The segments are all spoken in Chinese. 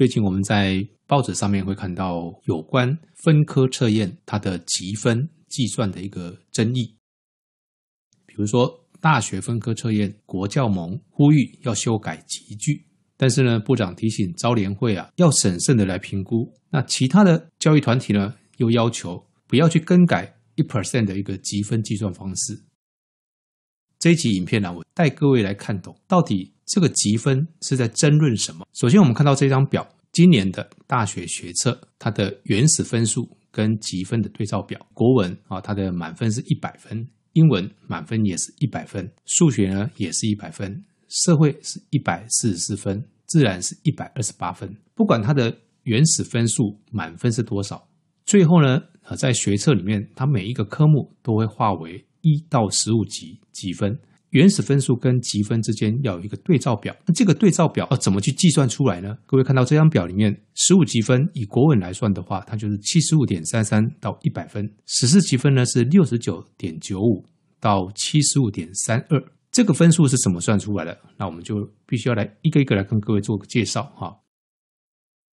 最近我们在报纸上面会看到有关分科测验它的积分计算的一个争议，比如说大学分科测验，国教盟呼吁要修改级距，但是呢，部长提醒招联会啊要审慎的来评估。那其他的教育团体呢又要求不要去更改一 percent 的一个积分计算方式。这一集影片呢，我带各位来看懂到底这个积分是在争论什么。首先，我们看到这张表，今年的大学学测它的原始分数跟积分的对照表。国文啊，它的满分是一百分；英文满分也是一百分；数学呢也是一百分；社会是一百四十四分；自然是一百二十八分。不管它的原始分数满分是多少，最后呢啊，在学测里面，它每一个科目都会划为。一到十五级积分，原始分数跟积分之间要有一个对照表。那这个对照表要怎么去计算出来呢？各位看到这张表里面，十五积分以国文来算的话，它就是七十五点三三到一百分；十四积分呢是六十九点九五到七十五点三二。这个分数是怎么算出来的？那我们就必须要来一个一个来跟各位做个介绍哈。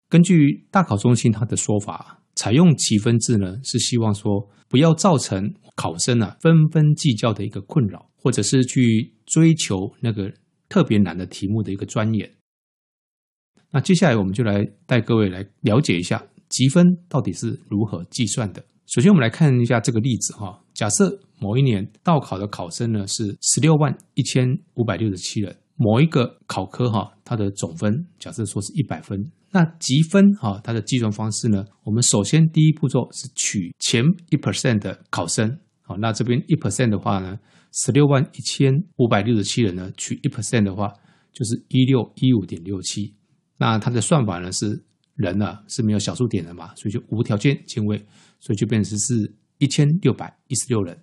根据大考中心它的说法。采用积分制呢，是希望说不要造成考生啊纷纷计较的一个困扰，或者是去追求那个特别难的题目的一个钻研。那接下来我们就来带各位来了解一下积分到底是如何计算的。首先，我们来看一下这个例子哈，假设某一年到考的考生呢是十六万一千五百六十七人。某一个考科哈，它的总分假设说是一百分，那积分哈，它的计算方式呢？我们首先第一步骤是取前一 percent 的考生，那这边一 percent 的话呢，十六万一千五百六十七人呢，取一 percent 的话就是一六一五点六七，那它的算法呢是人呢是没有小数点的嘛，所以就无条件进位，所以就变成是一千六百一十六人。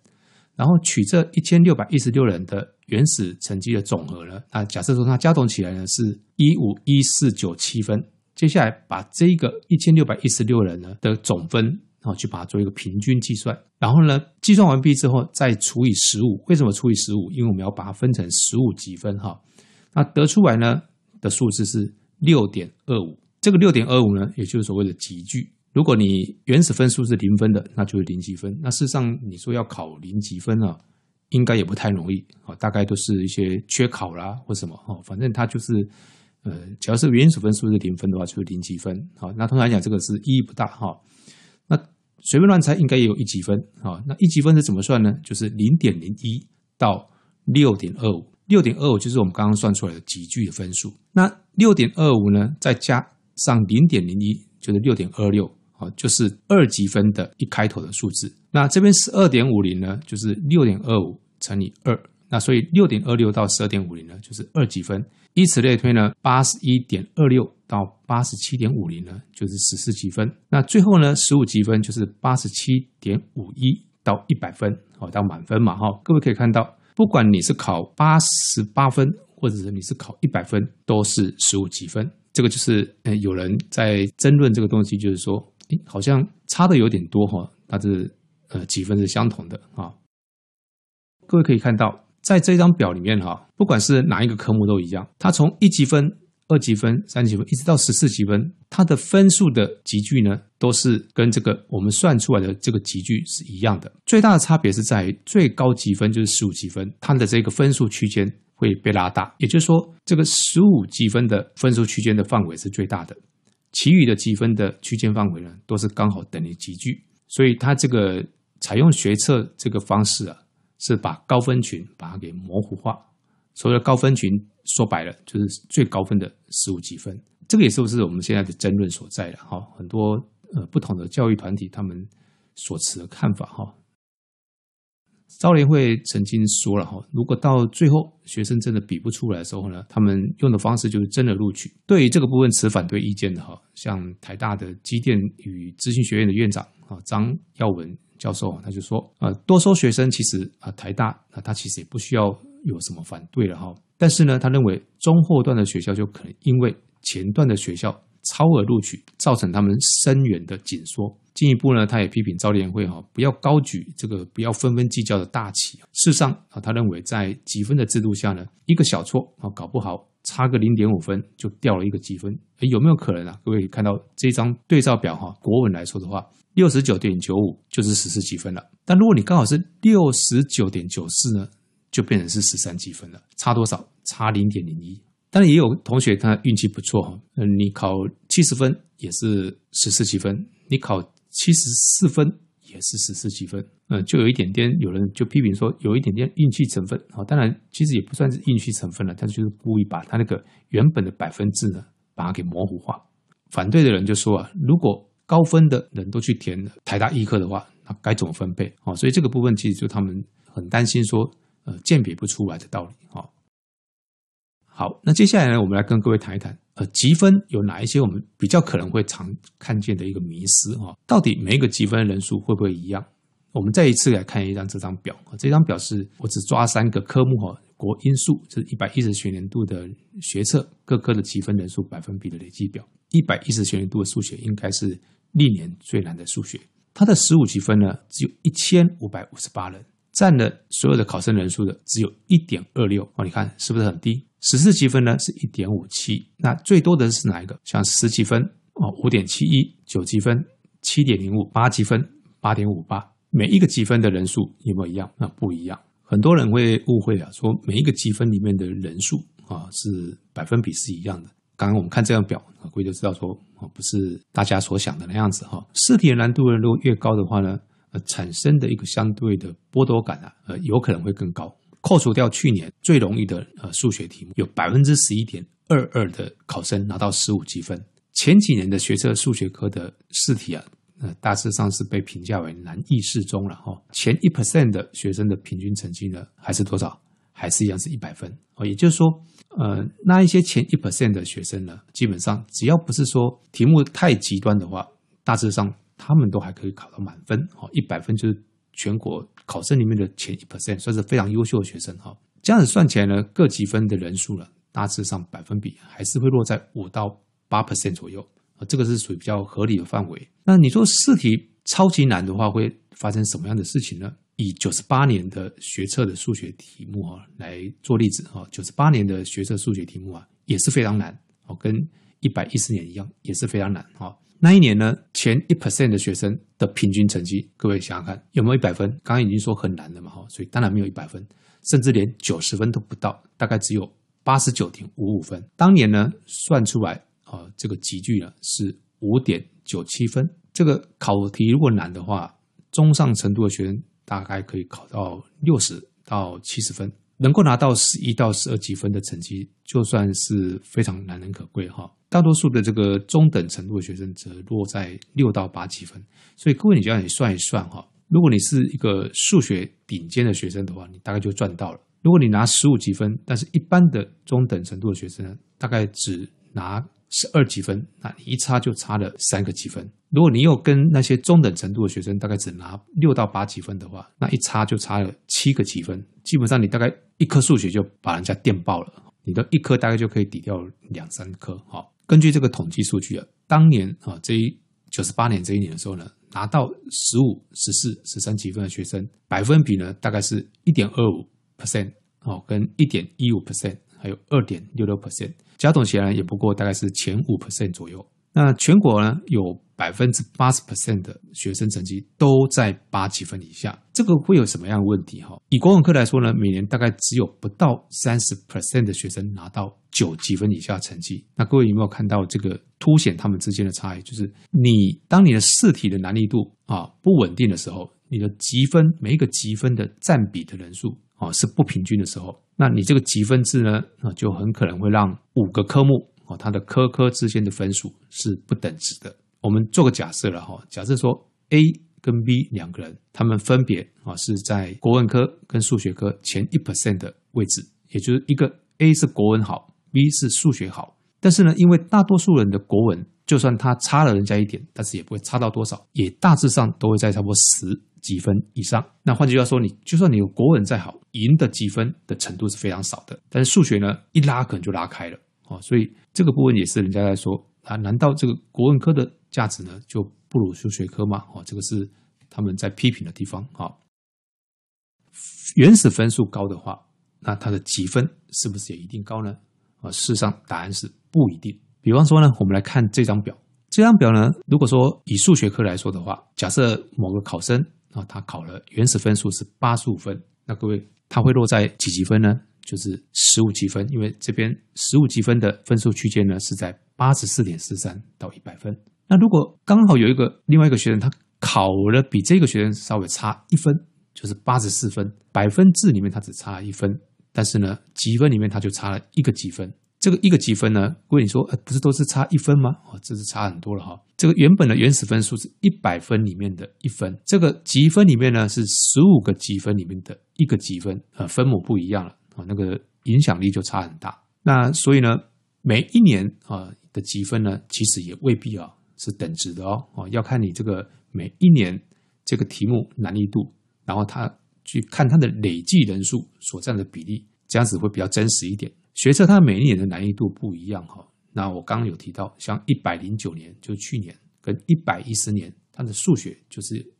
然后取这一千六百一十六人的原始成绩的总和呢，那假设说它加总起来呢是一五一四九七分。接下来把这个一千六百一十六人呢的总分，去把它做一个平均计算。然后呢，计算完毕之后再除以十五。为什么除以十五？因为我们要把它分成十五级分哈。那得出来呢的数字是六点二五。这个六点二五呢，也就是所谓的级距。如果你原始分数是零分的，那就是零积分。那事实上，你说要考零积分啊，应该也不太容易啊。大概都是一些缺考啦或什么哈，反正它就是呃，只要是原始分数是零分的话，就是零积分。好，那通常来讲，这个是意义不大哈。随便乱猜，应该也有一级分啊。那一级分是怎么算呢？就是零点零一到六点二五，六点二五就是我们刚刚算出来的级距的分数。那六点二五呢，再加上零点零一，就是六点二六。啊，就是二级分的一开头的数字。那这边十二点五零呢，就是六点二五乘以二。那所以六点二六到十二点五零呢，就是二级分。以此类推呢，八十一点二六到八十七点五零呢，就是十四积分。那最后呢，十五积分就是八十七点五一到一百分，好，到满分嘛，哈。各位可以看到，不管你是考八十八分，或者是你是考一百分，都是十五积分。这个就是，呃，有人在争论这个东西，就是说。好像差的有点多哈，但是呃级分是相同的啊。各位可以看到，在这张表里面哈，不管是哪一个科目都一样，它从一级分、二级分、三级分一直到十四级分，它的分数的级距呢，都是跟这个我们算出来的这个级距是一样的。最大的差别是在于最高级分就是十五级分，它的这个分数区间会被拉大，也就是说，这个十五级分的分数区间的范围是最大的。其余的积分的区间范围呢，都是刚好等于级距，所以它这个采用学测这个方式啊，是把高分群把它给模糊化。所谓的高分群，说白了就是最高分的十五级分。这个也是不是我们现在的争论所在了哈？很多呃不同的教育团体他们所持的看法哈。招联会曾经说了哈，如果到最后学生真的比不出来的时候呢，他们用的方式就是真的录取。对于这个部分持反对意见的哈，像台大的机电与资讯学院的院长啊张耀文教授啊，他就说啊，多收学生其实啊台大啊他其实也不需要有什么反对了哈，但是呢，他认为中后段的学校就可能因为前段的学校超额录取，造成他们生源的紧缩。进一步呢，他也批评招联会哈，不要高举这个不要纷纷计较的大旗。事实上啊，他认为在积分的制度下呢，一个小错啊，搞不好差个零点五分就掉了一个积分，有没有可能啊？各位看到这张对照表哈，国文来说的话，六十九点九五就是十四积分了。但如果你刚好是六十九点九四呢，就变成是十三积分了，差多少？差零点零一。当然也有同学他运气不错哈，嗯，你考七十分也是十四积分，你考七十四分。也是十四积分，嗯，就有一点点，有人就批评说有一点点运气成分，啊，当然其实也不算是运气成分了，但就是故意把他那个原本的百分制呢，把它给模糊化。反对的人就说啊，如果高分的人都去填台大医科的话，那该怎么分配？啊，所以这个部分其实就他们很担心说，呃，鉴别不出来的道理，哈。好，那接下来呢，我们来跟各位谈一谈，呃，积分有哪一些我们比较可能会常看见的一个迷思哈？到底每一个积分人数会不会一样？我们再一次来看一张这张表，这张表是我只抓三个科目哈，国英数是一百一十学年度的学测各科的积分人数百分比的累计表，一百一十学年度的数学应该是历年最难的数学，它的十五级分呢，只有一千五百五十八人，占了所有的考生人数的只有一点二六哦，你看是不是很低？十四积分呢是一点五七，那最多的是哪一个？像十积分哦，五点七一，九积分七点零五，八积分八点五八，每一个积分的人数一模一样？那不一样。很多人会误会啊，说每一个积分里面的人数啊是百分比是一样的。刚刚我们看这张表，各位就知道说啊，不是大家所想的那样子哈。试题的难度如果越高的话呢，呃，产生的一个相对的剥夺感啊，呃，有可能会更高。扣除掉去年最容易的呃数学题目，有百分之十一点二二的考生拿到十五积分。前几年的学测数学科的试题啊，呃，大致上是被评价为难易适中了哈。前一 percent 的学生的平均成绩呢，还是多少？还是一样是一百分哦。也就是说，呃，那一些前一 percent 的学生呢，基本上只要不是说题目太极端的话，大致上他们都还可以考到满分哦。一百分就是。全国考生里面的前一 percent 算是非常优秀的学生哈，这样子算起来呢，各级分的人数呢，大致上百分比还是会落在五到八 percent 左右啊，这个是属于比较合理的范围。那你说试题超级难的话，会发生什么样的事情呢？以九十八年的学测的数学题目哈来做例子哈，九十八年的学测数学题目啊也是非常难哦，跟一百一十年一样也是非常难哈。那一年呢，前一 percent 的学生的平均成绩，各位想想看，有没有一百分？刚刚已经说很难了嘛，哈，所以当然没有一百分，甚至连九十分都不到，大概只有八十九点五五分。当年呢，算出来啊，这个集聚呢是五点九七分。这个考题如果难的话，中上程度的学生大概可以考到六十到七十分，能够拿到十一到十二级分的成绩，就算是非常难能可贵哈。大多数的这个中等程度的学生则落在六到八级分，所以各位你就要你算一算哈，如果你是一个数学顶尖的学生的话，你大概就赚到了。如果你拿十五级分，但是一般的中等程度的学生，大概只拿十二级分，那你一差就差了三个级分。如果你又跟那些中等程度的学生大概只拿六到八级分的话，那一差就差了七个级分，基本上你大概一科数学就把人家电爆了，你的一科大概就可以抵掉两三科哈。根据这个统计数据啊，当年啊，这一九十八年这一年的时候呢，拿到十五、十四、十三积分的学生，百分比呢大概是一点二五 percent 哦，跟一点一五 percent，还有二点六六 percent，加总起来也不过大概是前五 percent 左右。那全国呢有百分之八十 percent 的学生成绩都在八级分以下，这个会有什么样的问题？哈，以国文科来说呢，每年大概只有不到三十 percent 的学生拿到九级分以下成绩。那各位有没有看到这个凸显他们之间的差异？就是你当你的试题的难易度啊不稳定的时候，你的积分每一个积分的占比的人数啊是不平均的时候，那你这个积分制呢啊就很可能会让五个科目哦它的科科之间的分数是不等值的。我们做个假设了哈，假设说 A 跟 B 两个人，他们分别啊是在国文科跟数学科前一 percent 的位置，也就是一个 A 是国文好，B 是数学好，但是呢，因为大多数人的国文就算他差了人家一点，但是也不会差到多少，也大致上都会在差不多十几分以上。那换句话说，你就算你有国文再好，赢的积分的程度是非常少的，但是数学呢一拉可能就拉开了啊，所以这个部分也是人家在说啊，难道这个国文科的价值呢就不如数学科吗？哦，这个是他们在批评的地方。啊，原始分数高的话，那它的积分是不是也一定高呢？啊，事实上答案是不一定。比方说呢，我们来看这张表。这张表呢，如果说以数学科来说的话，假设某个考生啊，他考了原始分数是八十五分，那各位他会落在几级分呢？就是十五积分，因为这边十五积分的分数区间呢是在八十四点四三到一百分。那如果刚好有一个另外一个学生，他考了比这个学生稍微差一分，就是八十四分，百分制里面他只差一分，但是呢，积分里面他就差了一个积分。这个一个积分呢，各位你说，呃，不是都是差一分吗？哦，这是差很多了哈。这个原本的原始分数是一百分里面的一分，这个积分里面呢是十五个积分里面的一个积分，呃，分母不一样了啊，那个影响力就差很大。那所以呢，每一年啊的积分呢，其实也未必啊是等值的哦，哦，要看你这个每一年这个题目难易度，然后他去看它的累计人数所占的比例，这样子会比较真实一点。学测它每一年的难易度不一样哈，那我刚刚有提到，像一百零九年就去年跟一百一十年，它的数学就是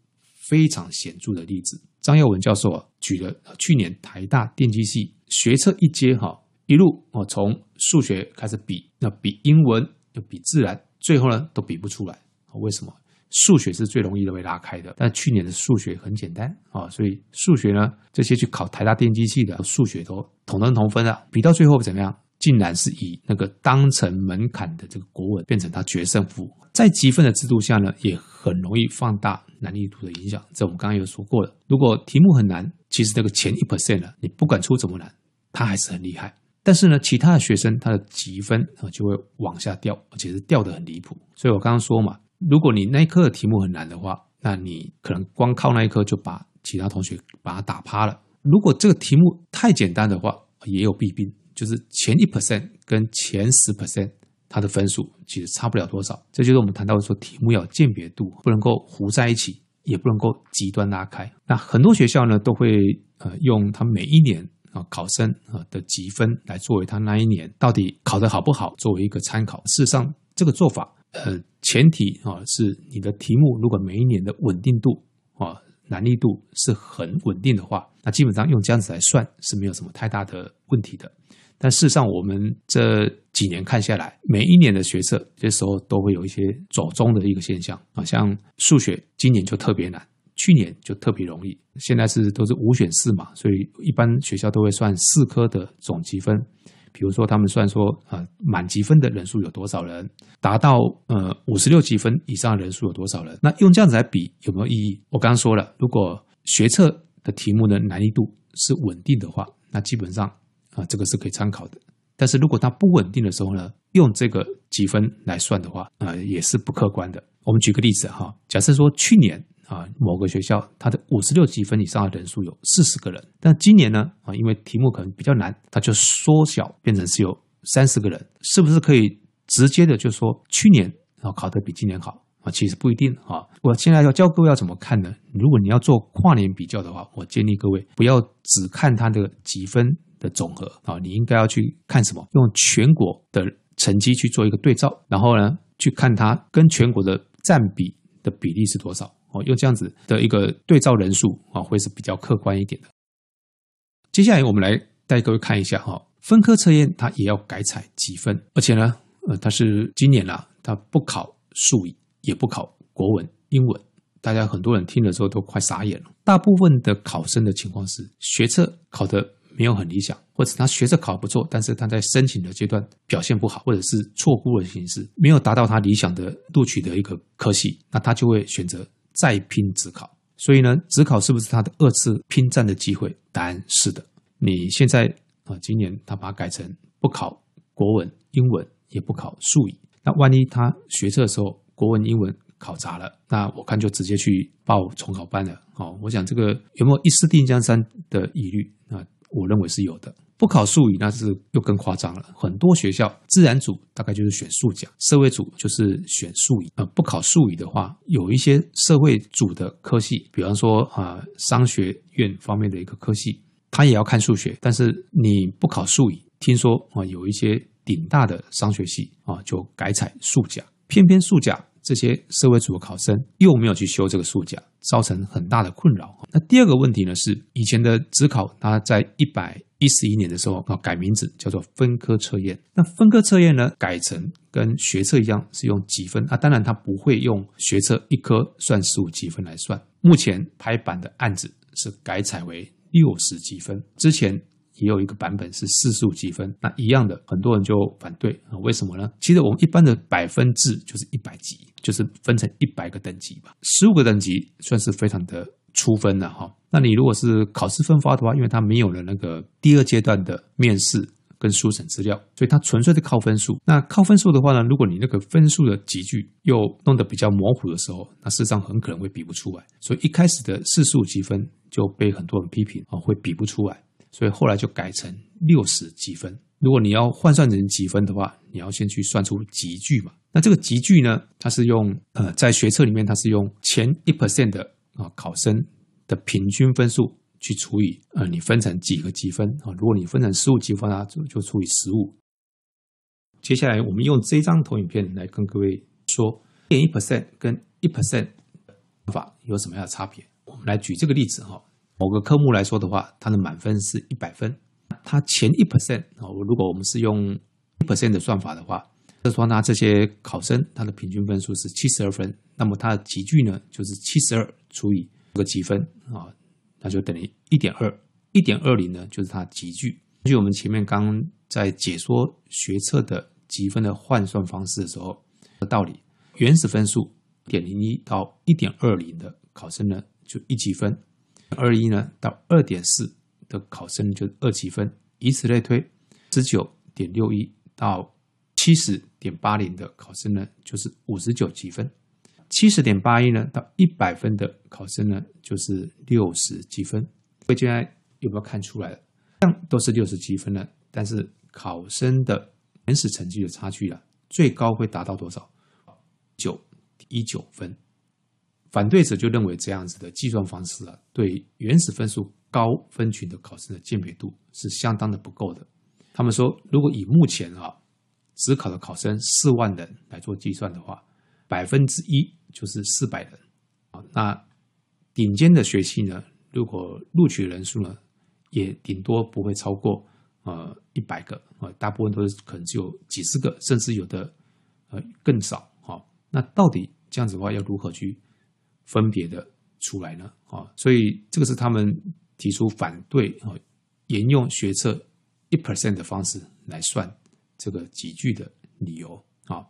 非常显著的例子。张耀文教授啊举了去年台大电机系学测一阶哈，一路哦从数学开始比，那比英文又比自然，最后呢都比不出来，为什么？数学是最容易的被拉开的，但去年的数学很简单啊，所以数学呢，这些去考台大电机系的数学都同等同分了。比到最后怎么样？竟然是以那个当成门槛的这个国文变成他决胜负。在积分的制度下呢，也很容易放大难易度的影响。这我们刚刚有说过了。如果题目很难，其实这个前一 percent 呢，你不管出怎么难，他还是很厉害。但是呢，其他的学生他的积分啊就会往下掉，而且是掉的很离谱。所以我刚刚说嘛。如果你那一科的题目很难的话，那你可能光靠那一科就把其他同学把他打趴了。如果这个题目太简单的话，也有弊病，就是前一 percent 跟前十 percent，它的分数其实差不了多少。这就是我们谈到说，题目要鉴别度，不能够糊在一起，也不能够极端拉开。那很多学校呢，都会呃用他每一年考生啊的积分来作为他那一年到底考得好不好作为一个参考。事实上，这个做法。呃，前提啊是你的题目如果每一年的稳定度啊难易度是很稳定的话，那基本上用这样子来算是没有什么太大的问题的。但事实上，我们这几年看下来，每一年的学测这时候都会有一些走中的一个现象啊，像数学今年就特别难，去年就特别容易，现在是都是五选四嘛，所以一般学校都会算四科的总积分。比如说，他们算说，呃，满级分的人数有多少人？达到呃五十六级分以上人数有多少人？那用这样子来比有没有意义？我刚刚说了，如果学测的题目的难易度是稳定的话，那基本上啊，这个是可以参考的。但是如果它不稳定的时候呢，用这个积分来算的话，啊，呃，也是不客观的。我们举个例子哈，假设说去年。啊，某个学校它的五十六级分以上的人数有四十个人，但今年呢，啊，因为题目可能比较难，它就缩小变成是有三十个人，是不是可以直接的就说去年啊考得比今年好啊？其实不一定啊。我现在要教各位要怎么看呢？如果你要做跨年比较的话，我建议各位不要只看它的积分的总和啊，你应该要去看什么？用全国的成绩去做一个对照，然后呢，去看它跟全国的占比的比例是多少。哦，用这样子的一个对照人数啊，会是比较客观一点的。接下来我们来带各位看一下哈，分科测验它也要改采积分，而且呢，呃，它是今年啦，它不考数语，也不考国文、英文。大家很多人听了之后都快傻眼了。大部分的考生的情况是，学测考得没有很理想，或者他学测考不错，但是他在申请的阶段表现不好，或者是错估了形式，没有达到他理想的录取的一个科系，那他就会选择。再拼职考，所以呢，职考是不是他的二次拼战的机会？答案是的。你现在啊，今年他把它改成不考国文、英文，也不考数语。那万一他学测的时候国文、英文考砸了，那我看就直接去报重考班了。哦，我想这个有没有一试定江山的疑虑？啊，我认为是有的。不考数语，那是又更夸张了。很多学校自然组大概就是选数甲，社会组就是选数语。呃，不考数语的话，有一些社会组的科系，比方说啊，商学院方面的一个科系，他也要看数学。但是你不考数语，听说啊，有一些顶大的商学系啊，就改采数甲，偏偏数甲。这些社会组的考生又没有去修这个数甲，造成很大的困扰。那第二个问题呢是，以前的只考它在一百一十一年的时候啊，改名字叫做分科测验。那分科测验呢，改成跟学测一样是用积分啊，当然它不会用学测一科算十五积分来算。目前拍板的案子是改采为六十积分，之前。也有一个版本是四十五积分，那一样的，很多人就反对啊？为什么呢？其实我们一般的百分制就是一百级，就是分成一百个等级吧。十五个等级算是非常的粗分了哈。那你如果是考试分发的话，因为它没有了那个第二阶段的面试跟书审资料，所以它纯粹的靠分数。那靠分数的话呢，如果你那个分数的集聚又弄得比较模糊的时候，那事实上很可能会比不出来。所以一开始的四十五积分就被很多人批评啊，会比不出来。所以后来就改成六十级分。如果你要换算成级分的话，你要先去算出集聚嘛。那这个集聚呢，它是用呃，在学测里面，它是用前一 percent 的啊考生的平均分数去除以呃，你分成几个积分啊。如果你分成十五积分啊，就就除以十五。接下来我们用这张投影片来跟各位说，点一 percent 跟一 percent 方法有什么样的差别？我们来举这个例子哈。某个科目来说的话，它的满分是一百分，它前一 percent 啊，如果我们是用一 percent 的算法的话，就说呢，这些考生他的平均分数是七十二分，那么它的集聚呢就是七十二除以这个积分啊，那就等于一点二，一点二零呢就是它集聚。根据我们前面刚在解说学测的积分的换算方式的时候的道理，原始分数点零一到一点二零的考生呢就一积分。二一呢到二点四的考生就二积分，以此类推，十九点六一到七十点八零的考生呢就是五十九积分，七十点八一呢到一百分的考生呢就是六十积分。各位现在有没有看出来了？这样都是六十积分了，但是考生的原始成绩的差距啊，最高会达到多少？九一九分。反对者就认为这样子的计算方式啊，对原始分数高分群的考生的鉴别度是相当的不够的。他们说，如果以目前啊，只考的考生四万人来做计算的话，百分之一就是四百人啊。那顶尖的学系呢，如果录取人数呢，也顶多不会超过呃一百个啊，大部分都是可能只有几十个，甚至有的呃更少。啊，那到底这样子的话，要如何去分别的出来呢？啊，所以这个是他们提出反对啊，沿用学测一 percent 的方式来算这个级距的理由啊。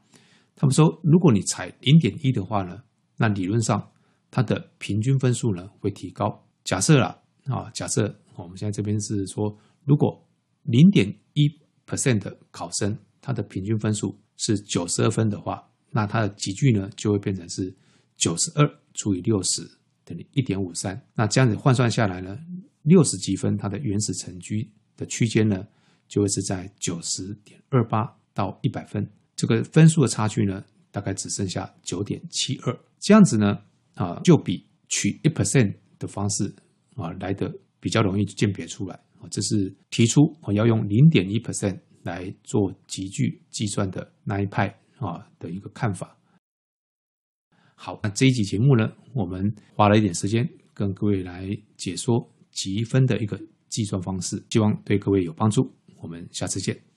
他们说，如果你采零点一的话呢，那理论上它的平均分数呢会提高。假设啦啊，假设我们现在这边是说，如果零点一 percent 的考生他的平均分数是九十二分的话，那它的集距呢就会变成是九十二。除以六十等于一点五三，那这样子换算下来呢，六十几分它的原始成绩的区间呢，就会是在九十点二八到一百分，这个分数的差距呢，大概只剩下九点七二，这样子呢，啊，就比取一 percent 的方式啊来的比较容易鉴别出来啊，这是提出我要用零点一 percent 来做集聚计算的那一派啊的一个看法。好，那这一集节目呢，我们花了一点时间跟各位来解说积分的一个计算方式，希望对各位有帮助。我们下次见。